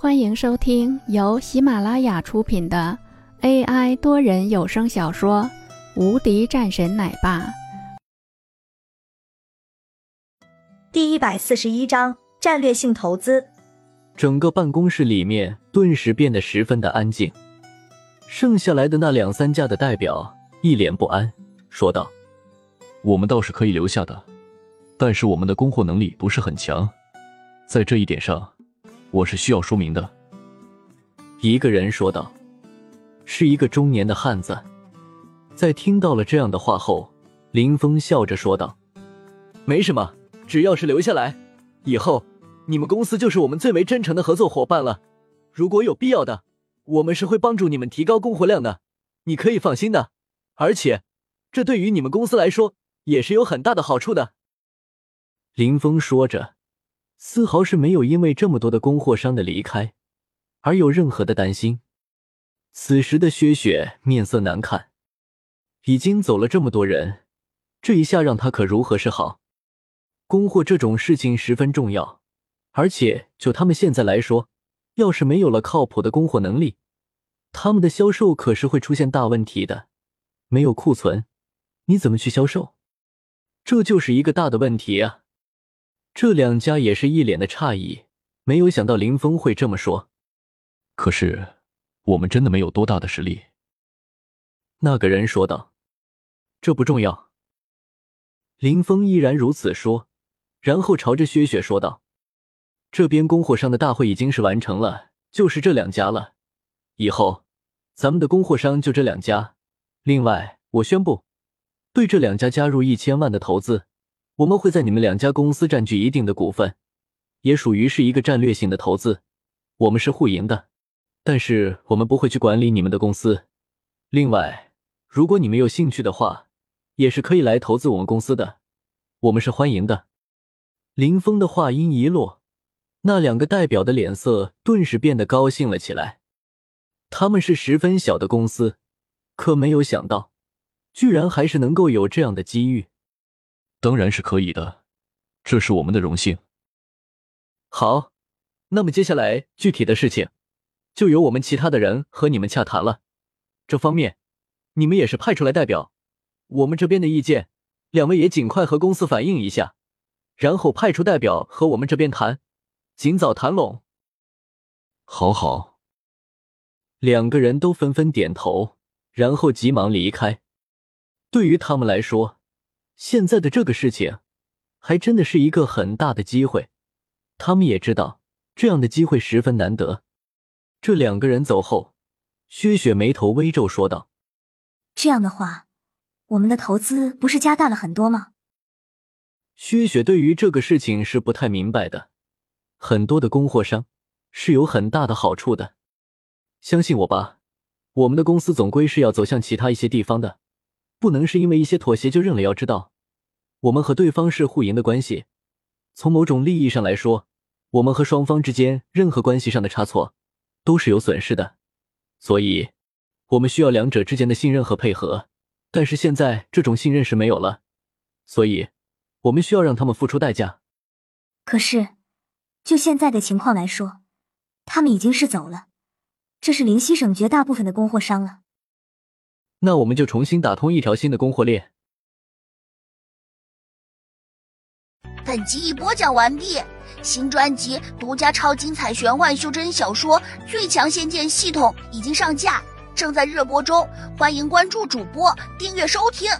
欢迎收听由喜马拉雅出品的 AI 多人有声小说《无敌战神奶爸》第一百四十一章战略性投资。整个办公室里面顿时变得十分的安静，剩下来的那两三家的代表一脸不安，说道：“我们倒是可以留下的，但是我们的供货能力不是很强，在这一点上。”我是需要说明的。一个人说道：“是一个中年的汉子。”在听到了这样的话后，林峰笑着说道：“没什么，只要是留下来，以后你们公司就是我们最为真诚的合作伙伴了。如果有必要的，我们是会帮助你们提高供货量的，你可以放心的。而且，这对于你们公司来说也是有很大的好处的。”林峰说着。丝毫是没有因为这么多的供货商的离开而有任何的担心。此时的薛雪面色难看，已经走了这么多人，这一下让他可如何是好？供货这种事情十分重要，而且就他们现在来说，要是没有了靠谱的供货能力，他们的销售可是会出现大问题的。没有库存，你怎么去销售？这就是一个大的问题啊！这两家也是一脸的诧异，没有想到林峰会这么说。可是我们真的没有多大的实力。那个人说道：“这不重要。”林峰依然如此说，然后朝着薛雪说道：“这边供货商的大会已经是完成了，就是这两家了。以后咱们的供货商就这两家。另外，我宣布，对这两家加入一千万的投资。”我们会在你们两家公司占据一定的股份，也属于是一个战略性的投资。我们是互赢的，但是我们不会去管理你们的公司。另外，如果你们有兴趣的话，也是可以来投资我们公司的，我们是欢迎的。林峰的话音一落，那两个代表的脸色顿时变得高兴了起来。他们是十分小的公司，可没有想到，居然还是能够有这样的机遇。当然是可以的，这是我们的荣幸。好，那么接下来具体的事情，就由我们其他的人和你们洽谈了。这方面，你们也是派出来代表，我们这边的意见，两位也尽快和公司反映一下，然后派出代表和我们这边谈，尽早谈拢。好好，两个人都纷纷点头，然后急忙离开。对于他们来说。现在的这个事情，还真的是一个很大的机会。他们也知道这样的机会十分难得。这两个人走后，薛雪眉头微皱，说道：“这样的话，我们的投资不是加大了很多吗？”薛雪对于这个事情是不太明白的。很多的供货商是有很大的好处的，相信我吧，我们的公司总归是要走向其他一些地方的。不能是因为一些妥协就认了。要知道，我们和对方是互赢的关系。从某种利益上来说，我们和双方之间任何关系上的差错都是有损失的。所以，我们需要两者之间的信任和配合。但是现在这种信任是没有了，所以我们需要让他们付出代价。可是，就现在的情况来说，他们已经是走了。这是灵溪省绝大部分的供货商了。那我们就重新打通一条新的供货链。本集已播讲完毕，新专辑独家超精彩玄幻修真小说《最强仙剑系统》已经上架，正在热播中，欢迎关注主播，订阅收听。